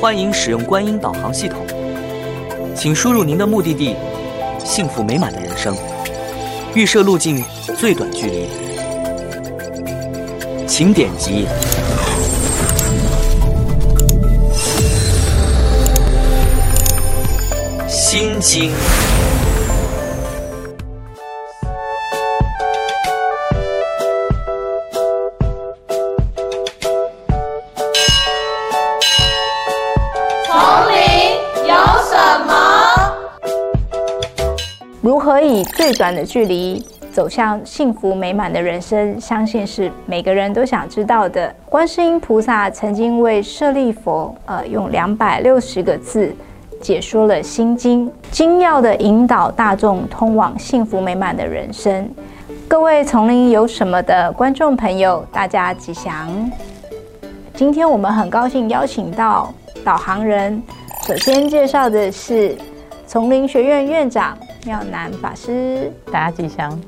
欢迎使用观音导航系统，请输入您的目的地，幸福美满的人生，预设路径最短距离，请点击。心经。最短的距离走向幸福美满的人生，相信是每个人都想知道的。观世音菩萨曾经为舍利佛，呃，用两百六十个字解说了《心经》，精要的引导大众通往幸福美满的人生。各位丛林有什么的观众朋友，大家吉祥！今天我们很高兴邀请到导航人，首先介绍的是丛林学院院长妙南法师。大家吉祥。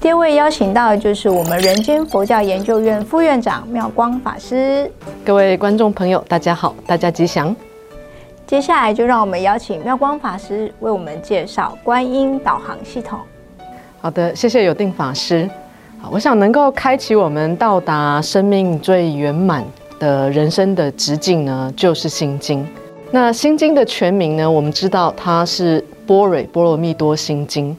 第二位邀请到的就是我们人间佛教研究院副院长妙光法师。各位观众朋友，大家好，大家吉祥。接下来就让我们邀请妙光法师为我们介绍观音导航系统。好的，谢谢有定法师。好，我想能够开启我们到达生命最圆满的人生的直径呢，就是心经。那心经的全名呢，我们知道它是《般若波罗蜜多心经》。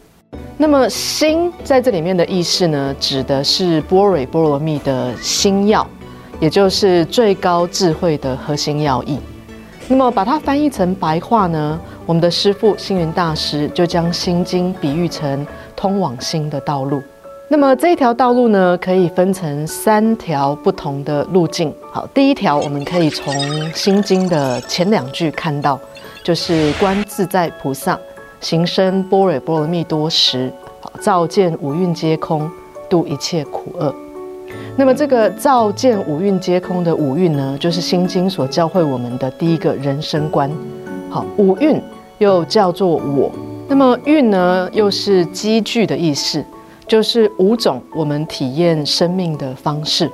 那么心在这里面的意思呢，指的是般若波罗蜜的心要，也就是最高智慧的核心要义。那么把它翻译成白话呢，我们的师父星云大师就将心经比喻成通往心的道路。那么这一条道路呢，可以分成三条不同的路径。好，第一条我们可以从心经的前两句看到，就是观自在菩萨行深般若波罗蜜多时，好，照见五蕴皆空，度一切苦厄。那么这个照见五蕴皆空的五蕴呢，就是心经所教会我们的第一个人生观。好，五蕴又叫做我。那么蕴呢，又是积聚的意思，就是五种我们体验生命的方式。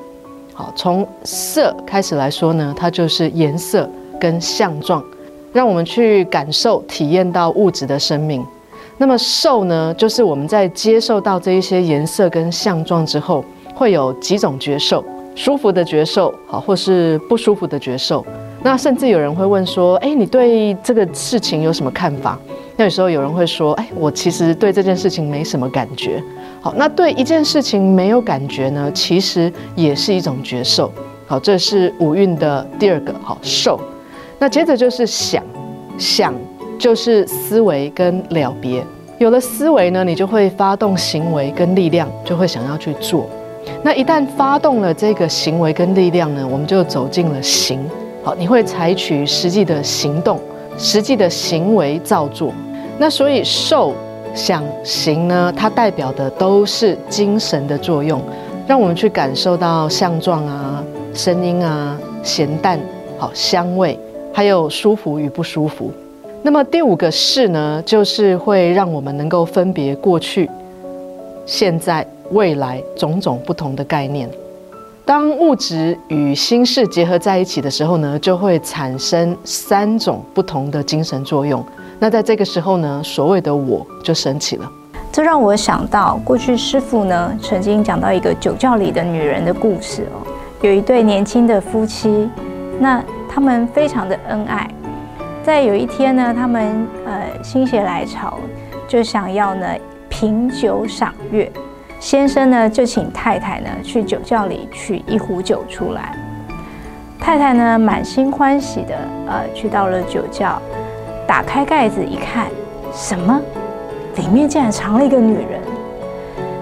好，从色开始来说呢，它就是颜色跟相状，让我们去感受、体验到物质的生命。那么受呢，就是我们在接受到这一些颜色跟相状之后，会有几种觉受，舒服的觉受，好，或是不舒服的觉受。那甚至有人会问说，哎，你对这个事情有什么看法？那有时候有人会说，哎，我其实对这件事情没什么感觉。好，那对一件事情没有感觉呢，其实也是一种觉受。好，这是五蕴的第二个好受。那接着就是想，想就是思维跟了别。有了思维呢，你就会发动行为跟力量，就会想要去做。那一旦发动了这个行为跟力量呢，我们就走进了行。好，你会采取实际的行动、实际的行为造作。那所以受、想、行呢，它代表的都是精神的作用，让我们去感受到相状啊、声音啊、咸淡、好香味，还有舒服与不舒服。那么第五个是呢，就是会让我们能够分别过去、现在、未来种种不同的概念。当物质与心事结合在一起的时候呢，就会产生三种不同的精神作用。那在这个时候呢，所谓的我就升起了。这让我想到，过去师傅呢曾经讲到一个酒窖里的女人的故事哦。有一对年轻的夫妻，那他们非常的恩爱。在有一天呢，他们呃心血来潮，就想要呢品酒赏月。先生呢就请太太呢去酒窖里取一壶酒出来。太太呢满心欢喜的呃去到了酒窖，打开盖子一看，什么？里面竟然藏了一个女人。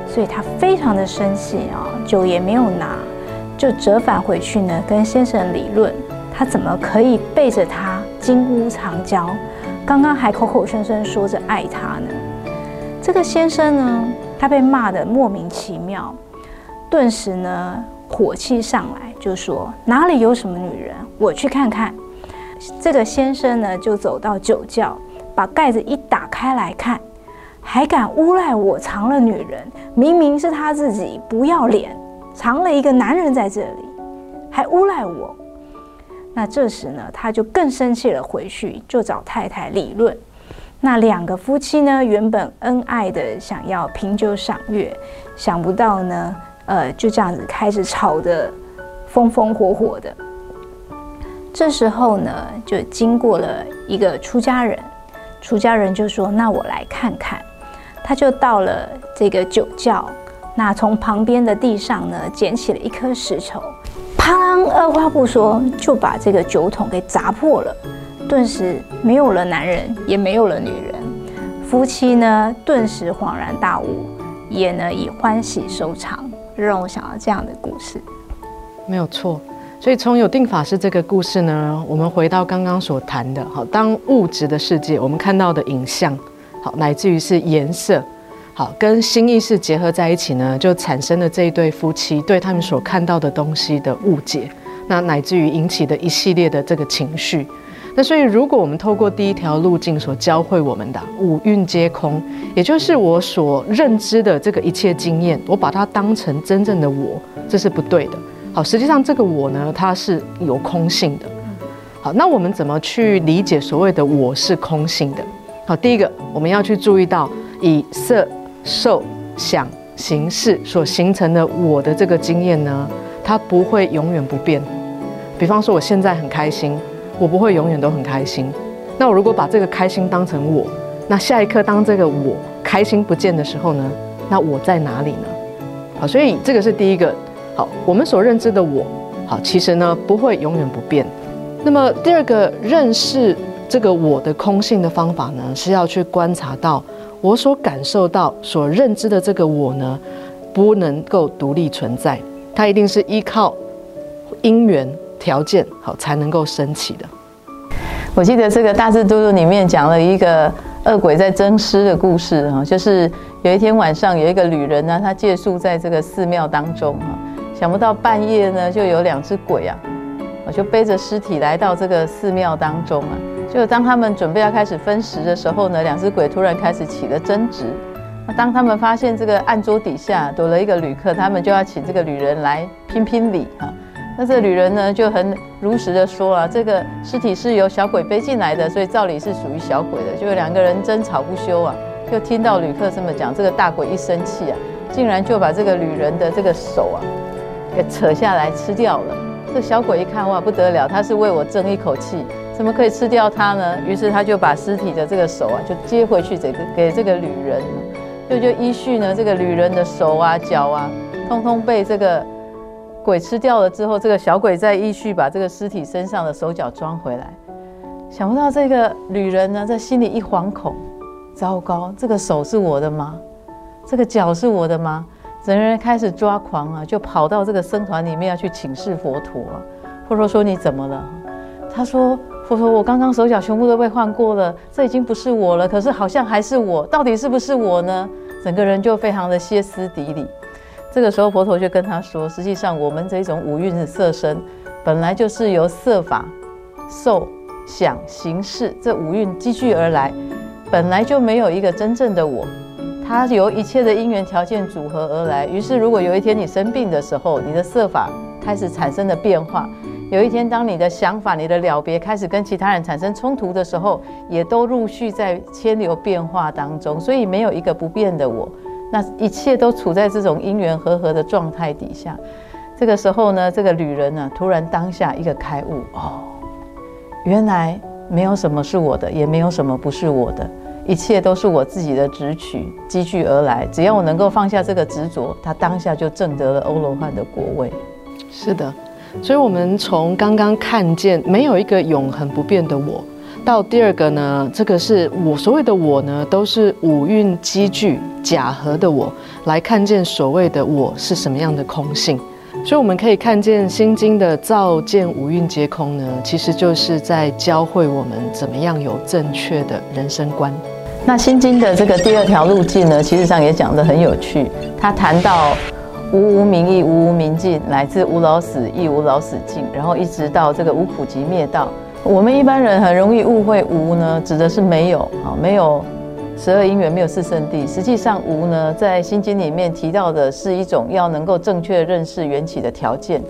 所以她非常的生气啊，酒也没有拿，就折返回去呢跟先生理论，他怎么可以背着她金屋藏娇？刚刚还口口声声说着爱她呢。这个先生呢？他被骂得莫名其妙，顿时呢火气上来，就说哪里有什么女人，我去看看。这个先生呢就走到酒窖，把盖子一打开来看，还敢诬赖我藏了女人，明明是他自己不要脸，藏了一个男人在这里，还诬赖我。那这时呢，他就更生气了，回去就找太太理论。那两个夫妻呢，原本恩爱的，想要品酒赏月，想不到呢，呃，就这样子开始吵得风风火火的。这时候呢，就经过了一个出家人，出家人就说：“那我来看看。”他就到了这个酒窖，那从旁边的地上呢，捡起了一颗石头，二话不说就把这个酒桶给砸破了。顿时没有了男人，也没有了女人，夫妻呢顿时恍然大悟，也呢以欢喜收场，让我想到这样的故事。没有错，所以从有定法师这个故事呢，我们回到刚刚所谈的，好，当物质的世界我们看到的影像，好，乃至于是颜色，好，跟新意识结合在一起呢，就产生了这一对夫妻对他们所看到的东西的误解，那乃至于引起的一系列的这个情绪。那所以，如果我们透过第一条路径所教会我们的五蕴皆空，也就是我所认知的这个一切经验，我把它当成真正的我，这是不对的。好，实际上这个我呢，它是有空性的。好，那我们怎么去理解所谓的我是空性的？好，第一个我们要去注意到，以色、受、想、行、识所形成的我的这个经验呢，它不会永远不变。比方说，我现在很开心。我不会永远都很开心。那我如果把这个开心当成我，那下一刻当这个我开心不见的时候呢？那我在哪里呢？好，所以这个是第一个。好，我们所认知的我，好，其实呢不会永远不变。那么第二个认识这个我的空性的方法呢，是要去观察到我所感受到、所认知的这个我呢，不能够独立存在，它一定是依靠因缘。条件好才能够升起的。我记得这个大智度论里面讲了一个恶鬼在争尸的故事啊，就是有一天晚上有一个旅人呢，他借宿在这个寺庙当中哈，想不到半夜呢就有两只鬼啊，我就背着尸体来到这个寺庙当中啊，就当他们准备要开始分食的时候呢，两只鬼突然开始起了争执。那当他们发现这个案桌底下躲了一个旅客，他们就要请这个旅人来评评理哈。那这个女人呢就很如实的说啊，这个尸体是由小鬼背进来的，所以照理是属于小鬼的。就两个人争吵不休啊，就听到旅客这么讲，这个大鬼一生气啊，竟然就把这个女人的这个手啊给扯下来吃掉了。这小鬼一看哇不得了，他是为我争一口气，怎么可以吃掉它呢？于是他就把尸体的这个手啊就接回去这个给这个女人，就就依序呢这个女人的手啊脚啊，通通被这个。鬼吃掉了之后，这个小鬼再依序把这个尸体身上的手脚装回来。想不到这个女人呢，在心里一惶恐，糟糕，这个手是我的吗？这个脚是我的吗？整个人开始抓狂啊，就跑到这个僧团里面要去请示佛陀。啊佛陀说：“你怎么了？”他说：“佛陀，我刚刚手脚全部都被换过了，这已经不是我了。可是好像还是我，到底是不是我呢？”整个人就非常的歇斯底里。这个时候，佛陀就跟他说：“实际上，我们这种五蕴的色身，本来就是由色法、受、想、行、识这五蕴积聚而来，本来就没有一个真正的我，它由一切的因缘条件组合而来。于是，如果有一天你生病的时候，你的色法开始产生了变化；有一天，当你的想法、你的了别开始跟其他人产生冲突的时候，也都陆续在千流变化当中。所以，没有一个不变的我。”那一切都处在这种因缘和合的状态底下，这个时候呢，这个旅人呢，突然当下一个开悟，哦，原来没有什么是我的，也没有什么不是我的，一切都是我自己的执取积聚而来。只要我能够放下这个执着，他当下就证得了欧罗汉的果位。是的，所以我们从刚刚看见，没有一个永恒不变的我。到第二个呢，这个是我所谓的我呢，都是五蕴积聚假合的我来看见所谓的我是什么样的空性，所以我们可以看见《心经》的照见五蕴皆空呢，其实就是在教会我们怎么样有正确的人生观。那《心经》的这个第二条路径呢，其实上也讲得很有趣，他谈到无无明亦无无明尽，乃至无老死亦无老死尽，然后一直到这个无苦集灭道。我们一般人很容易误会无呢，指的是没有啊，没有十二因缘，没有四圣地。实际上无呢，在心经里面提到的是一种要能够正确认识缘起的条件。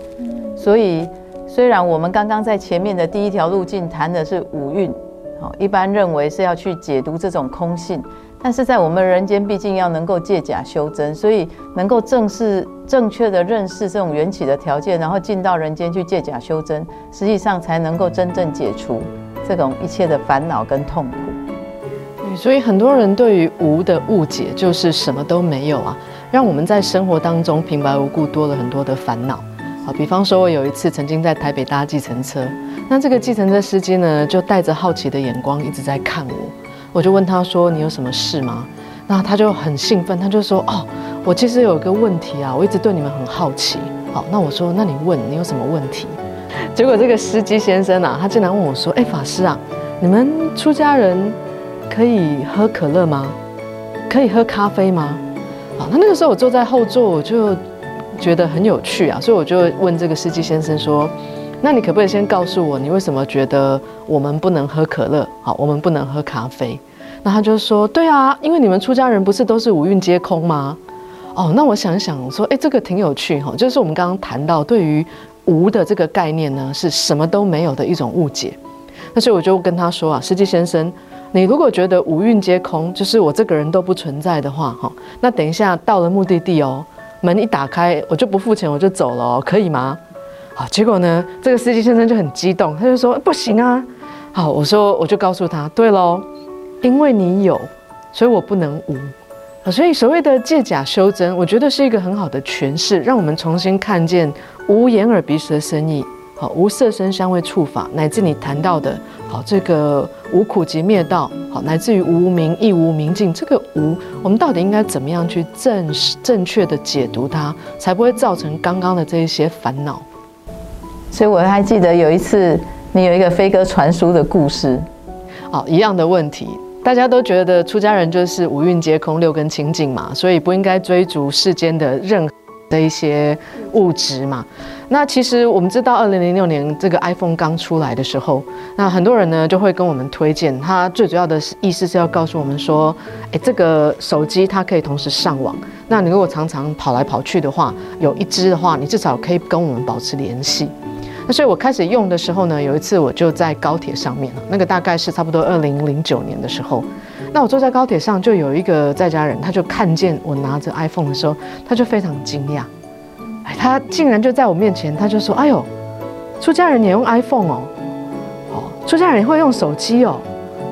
所以虽然我们刚刚在前面的第一条路径谈的是五蕴，好，一般认为是要去解读这种空性，但是在我们人间，毕竟要能够借假修真，所以能够正视正确的认识这种缘起的条件，然后进到人间去借假修真，实际上才能够真正解除这种一切的烦恼跟痛苦。所以很多人对于无的误解就是什么都没有啊，让我们在生活当中平白无故多了很多的烦恼。啊，比方说，我有一次曾经在台北搭计程车，那这个计程车司机呢，就带着好奇的眼光一直在看我。我就问他说：“你有什么事吗？”那他就很兴奋，他就说：“哦，我其实有个问题啊，我一直对你们很好奇。”好，那我说：“那你问，你有什么问题？”结果这个司机先生啊，他竟然问我说：“哎，法师啊，你们出家人可以喝可乐吗？可以喝咖啡吗？”好，那那个时候我坐在后座，我就。觉得很有趣啊，所以我就问这个司机先生说：“那你可不可以先告诉我，你为什么觉得我们不能喝可乐？好，我们不能喝咖啡？”那他就说：“对啊，因为你们出家人不是都是五蕴皆空吗？”哦，那我想想说：“哎，这个挺有趣哈，就是我们刚刚谈到对于无的这个概念呢，是什么都没有的一种误解。那所以我就跟他说啊，司机先生，你如果觉得五蕴皆空，就是我这个人都不存在的话，哈，那等一下到了目的地哦。”门一打开，我就不付钱，我就走了哦，可以吗？好，结果呢，这个司机先生就很激动，他就说不行啊。好，我说我就告诉他，对喽，因为你有，所以我不能无。所以所谓的借假修真，我觉得是一个很好的诠释，让我们重新看见无眼耳鼻舌身意。好，无色声香味触法，乃至你谈到的，好这个无苦集灭道，好乃至于无明亦无明尽，这个无，我们到底应该怎么样去正正确的解读它，才不会造成刚刚的这一些烦恼？所以我还记得有一次，你有一个飞鸽传书的故事，哦，一样的问题，大家都觉得出家人就是五蕴皆空、六根清净嘛，所以不应该追逐世间的任何的一些物质嘛。那其实我们知道，二零零六年这个 iPhone 刚出来的时候，那很多人呢就会跟我们推荐它。最主要的意思是要告诉我们说，哎，这个手机它可以同时上网。那你如果常常跑来跑去的话，有一只的话，你至少可以跟我们保持联系。那所以我开始用的时候呢，有一次我就在高铁上面那个大概是差不多二零零九年的时候。那我坐在高铁上，就有一个在家人，他就看见我拿着 iPhone 的时候，他就非常惊讶。哎他竟然就在我面前，他就说：“哎呦，出家人也用 iPhone 哦，哦，出家人也会用手机哦，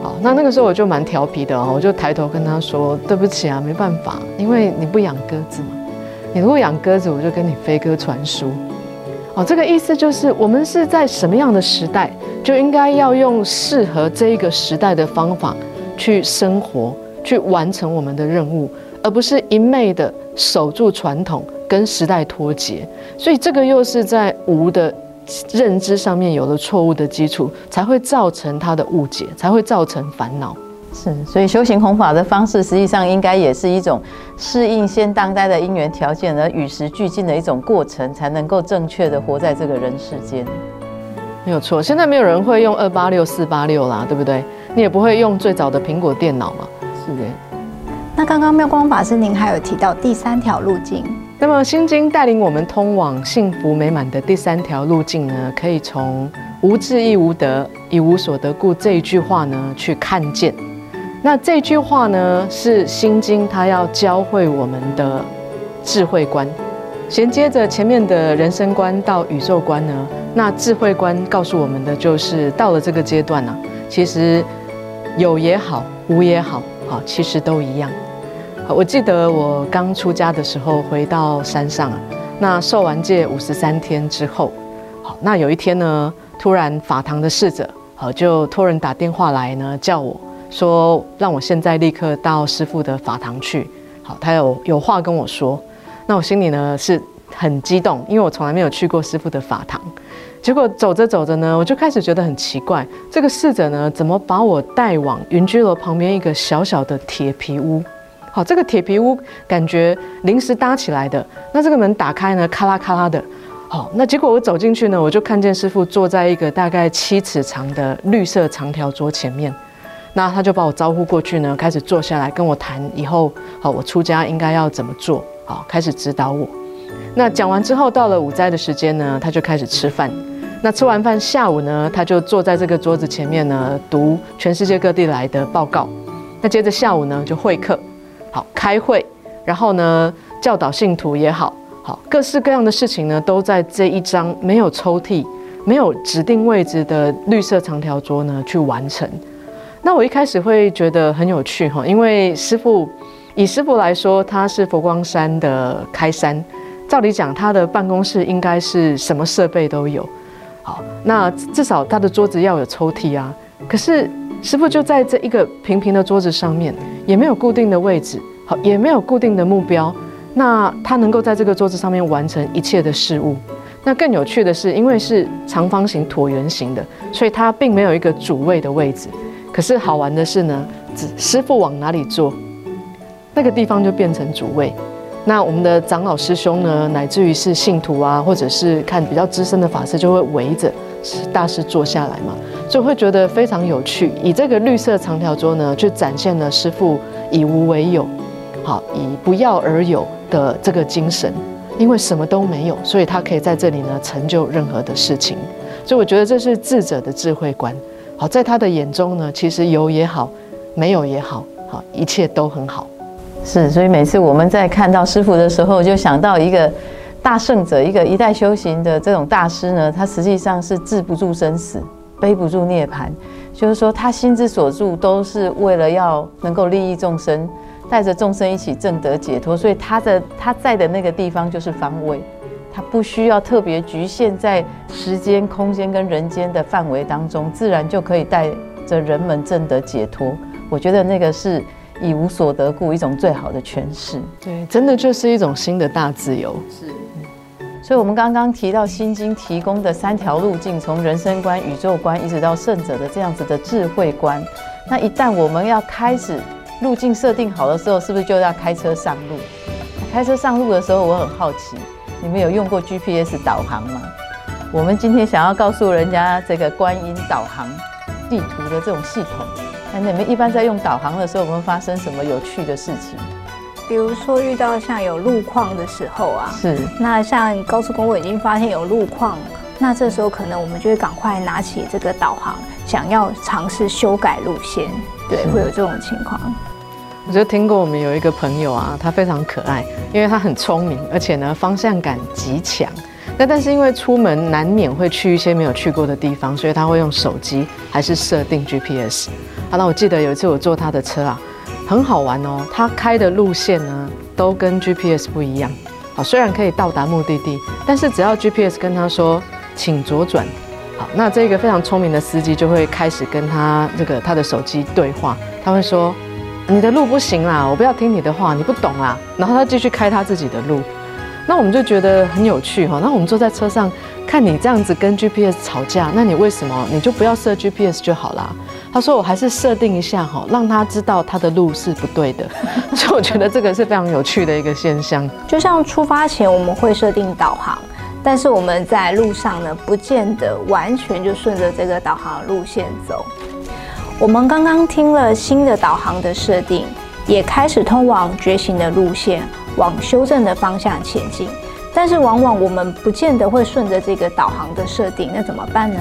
好，那那个时候我就蛮调皮的哦，我就抬头跟他说：对不起啊，没办法，因为你不养鸽子嘛，你如果养鸽子，我就跟你飞鸽传书。哦，这个意思就是我们是在什么样的时代，就应该要用适合这一个时代的方法去生活，去完成我们的任务，而不是一昧的守住传统。”跟时代脱节，所以这个又是在无的认知上面有了错误的基础，才会造成他的误解，才会造成烦恼。是，所以修行弘法的方式，实际上应该也是一种适应现当代的因缘条件，而与时俱进的一种过程，才能够正确的活在这个人世间。没有错，现在没有人会用二八六四八六啦，对不对？你也不会用最早的苹果电脑嘛？是的。那刚刚妙光法师，您还有提到第三条路径。那么《心经》带领我们通往幸福美满的第三条路径呢，可以从“无智亦无得，以无所得故”这一句话呢去看见。那这句话呢，是《心经》它要教会我们的智慧观，衔接着前面的人生观到宇宙观呢。那智慧观告诉我们的就是，到了这个阶段呢，其实有也好，无也好，好其实都一样。我记得我刚出家的时候，回到山上啊，那受完戒五十三天之后，好，那有一天呢，突然法堂的侍者，好，就托人打电话来呢，叫我说，让我现在立刻到师父的法堂去，好，他有有话跟我说，那我心里呢是很激动，因为我从来没有去过师父的法堂，结果走着走着呢，我就开始觉得很奇怪，这个侍者呢，怎么把我带往云居楼旁边一个小小的铁皮屋？好，这个铁皮屋感觉临时搭起来的。那这个门打开呢，咔啦咔啦的。好，那结果我走进去呢，我就看见师傅坐在一个大概七尺长的绿色长条桌前面。那他就把我招呼过去呢，开始坐下来跟我谈以后，好，我出家应该要怎么做？好，开始指导我。那讲完之后，到了午斋的时间呢，他就开始吃饭。那吃完饭下午呢，他就坐在这个桌子前面呢，读全世界各地来的报告。那接着下午呢，就会客，好开会，然后呢，教导信徒也好，好各式各样的事情呢，都在这一张没有抽屉、没有指定位置的绿色长条桌呢去完成。那我一开始会觉得很有趣哈，因为师傅以师傅来说，他是佛光山的开山，照理讲他的办公室应该是什么设备都有，好，那至少他的桌子要有抽屉啊，可是。师傅就在这一个平平的桌子上面，也没有固定的位置，好，也没有固定的目标。那他能够在这个桌子上面完成一切的事物。那更有趣的是，因为是长方形椭圆形的，所以它并没有一个主位的位置。可是好玩的是呢，师傅往哪里坐，那个地方就变成主位。那我们的长老师兄呢，乃至于是信徒啊，或者是看比较资深的法师，就会围着大师坐下来嘛。就会觉得非常有趣，以这个绿色长条桌呢，去展现了师傅以无为有，好以不要而有的这个精神。因为什么都没有，所以他可以在这里呢成就任何的事情。所以我觉得这是智者的智慧观。好，在他的眼中呢，其实有也好，没有也好，好一切都很好。是，所以每次我们在看到师傅的时候，就想到一个大圣者，一个一代修行的这种大师呢，他实际上是治不住生死。背不住涅槃，就是说他心之所住都是为了要能够利益众生，带着众生一起正得解脱，所以他的他在的那个地方就是方位，他不需要特别局限在时间、空间跟人间的范围当中，自然就可以带着人们正得解脱。我觉得那个是以无所得故一种最好的诠释。对，真的就是一种新的大自由。是。所以，我们刚刚提到《心经》提供的三条路径，从人生观、宇宙观，一直到圣者的这样子的智慧观。那一旦我们要开始路径设定好的时候，是不是就要开车上路？开车上路的时候，我很好奇，你们有用过 GPS 导航吗？我们今天想要告诉人家这个观音导航地图的这种系统，那你们一般在用导航的时候，有没有发生什么有趣的事情？比如说遇到像有路况的时候啊，是那像高速公路已经发现有路况，那这时候可能我们就会赶快拿起这个导航，想要尝试修改路线，对，会有这种情况。我就听过我们有一个朋友啊，他非常可爱，因为他很聪明，而且呢方向感极强。那但是因为出门难免会去一些没有去过的地方，所以他会用手机还是设定 GPS。好，那我记得有一次我坐他的车啊。很好玩哦，他开的路线呢都跟 GPS 不一样。好，虽然可以到达目的地，但是只要 GPS 跟他说请左转，好，那这个非常聪明的司机就会开始跟他这个他的手机对话。他会说你的路不行啦，我不要听你的话，你不懂啦。然后他继续开他自己的路。那我们就觉得很有趣哈。那我们坐在车上看你这样子跟 GPS 吵架，那你为什么你就不要设 GPS 就好啦？他说：“我还是设定一下哈，让他知道他的路是不对的。”所以我觉得这个是非常有趣的一个现象。就像出发前我们会设定导航，但是我们在路上呢，不见得完全就顺着这个导航路线走。我们刚刚听了新的导航的设定，也开始通往觉醒的路线，往修正的方向前进。但是往往我们不见得会顺着这个导航的设定，那怎么办呢？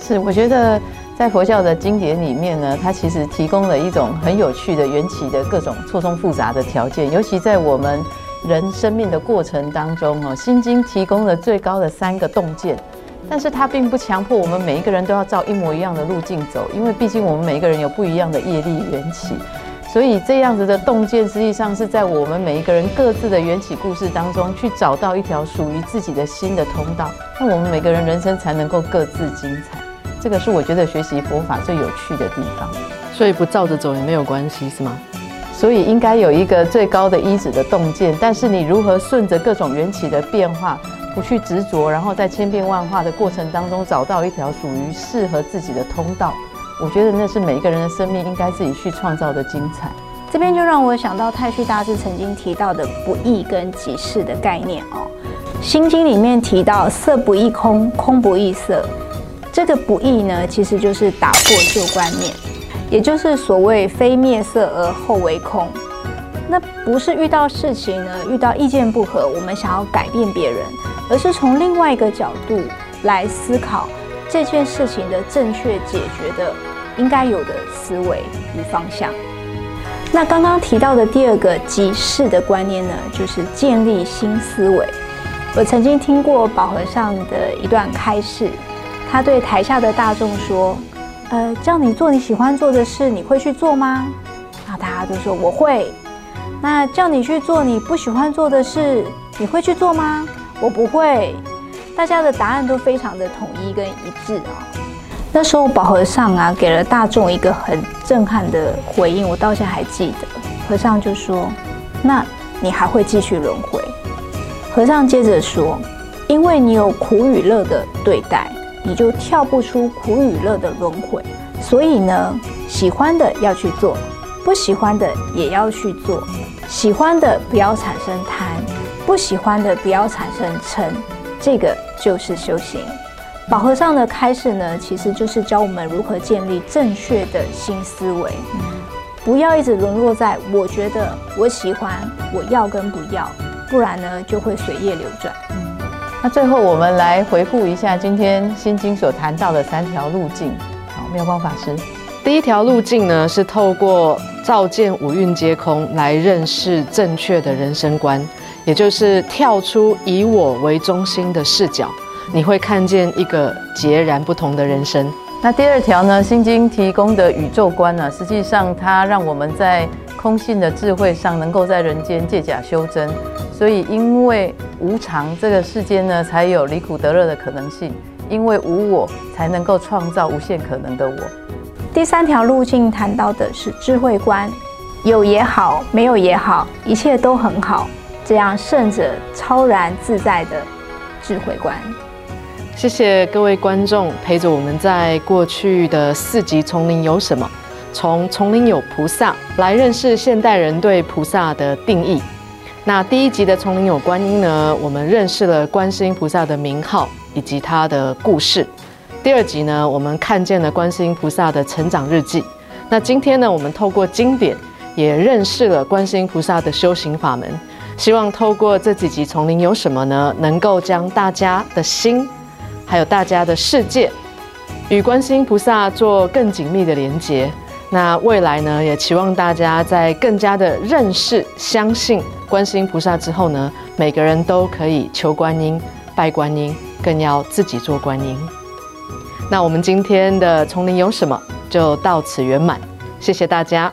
是，我觉得。在佛教的经典里面呢，它其实提供了一种很有趣的缘起的各种错综复杂的条件，尤其在我们人生命的过程当中哦，《心经》提供了最高的三个洞见，但是它并不强迫我们每一个人都要照一模一样的路径走，因为毕竟我们每一个人有不一样的业力缘起，所以这样子的洞见实际上是在我们每一个人各自的缘起故事当中去找到一条属于自己的新的通道，那我们每个人人生才能够各自精彩。这个是我觉得学习佛法最有趣的地方，所以不照着走也没有关系，是吗？所以应该有一个最高的依止的洞见，但是你如何顺着各种缘起的变化，不去执着，然后在千变万化的过程当中找到一条属于适合自己的通道，我觉得那是每一个人的生命应该自己去创造的精彩。这边就让我想到太虚大师曾经提到的不易跟即事的概念哦，《心经》里面提到色不异空，空不异色。这个不易呢，其实就是打破旧观念，也就是所谓非灭色而后为空。那不是遇到事情呢，遇到意见不合，我们想要改变别人，而是从另外一个角度来思考，这件事情的正确解决的应该有的思维与方向。那刚刚提到的第二个即事的观念呢，就是建立新思维。我曾经听过宝和尚的一段开示，他对台下的大众说：“呃，叫你做你喜欢做的事，你会去做吗？”然后大家都说我会。那叫你去做你不喜欢做的事，你会去做吗？我不会。大家的答案都非常的统一跟一致啊。那时候宝和尚啊，给了大众一个很震撼的回应，我到现在还记得。和尚就说：“那你还会继续轮回？”和尚接着说：“因为你有苦与乐的对待，你就跳不出苦与乐的轮回。所以呢，喜欢的要去做，不喜欢的也要去做。喜欢的不要产生贪，不喜欢的不要产生嗔，这个就是修行。”宝和尚的开示呢，其实就是教我们如何建立正确的新思维，不要一直沦落在我觉得我喜欢我要跟不要，不然呢就会随业流转。那最后我们来回顾一下今天心经所谈到的三条路径。好，妙光法师，第一条路径呢是透过照见五蕴皆空来认识正确的人生观，也就是跳出以我为中心的视角。你会看见一个截然不同的人生。那第二条呢？《心经》提供的宇宙观呢？实际上它让我们在空性的智慧上，能够在人间借假修真。所以，因为无常，这个世间呢，才有离苦得乐的可能性；因为无我，才能够创造无限可能的我。第三条路径谈到的是智慧观，有也好，没有也好，一切都很好。这样胜者超然自在的智慧观。谢谢各位观众陪着我们在过去的四集《丛林有什么》，从丛林有菩萨来认识现代人对菩萨的定义。那第一集的《丛林有观音》呢，我们认识了观世音菩萨的名号以及他的故事。第二集呢，我们看见了观世音菩萨的成长日记。那今天呢，我们透过经典也认识了观世音菩萨的修行法门。希望透过这几集《丛林有什么》呢，能够将大家的心。还有大家的世界，与观世音菩萨做更紧密的连接。那未来呢，也期望大家在更加的认识、相信观世音菩萨之后呢，每个人都可以求观音、拜观音，更要自己做观音。那我们今天的丛林有什么，就到此圆满。谢谢大家。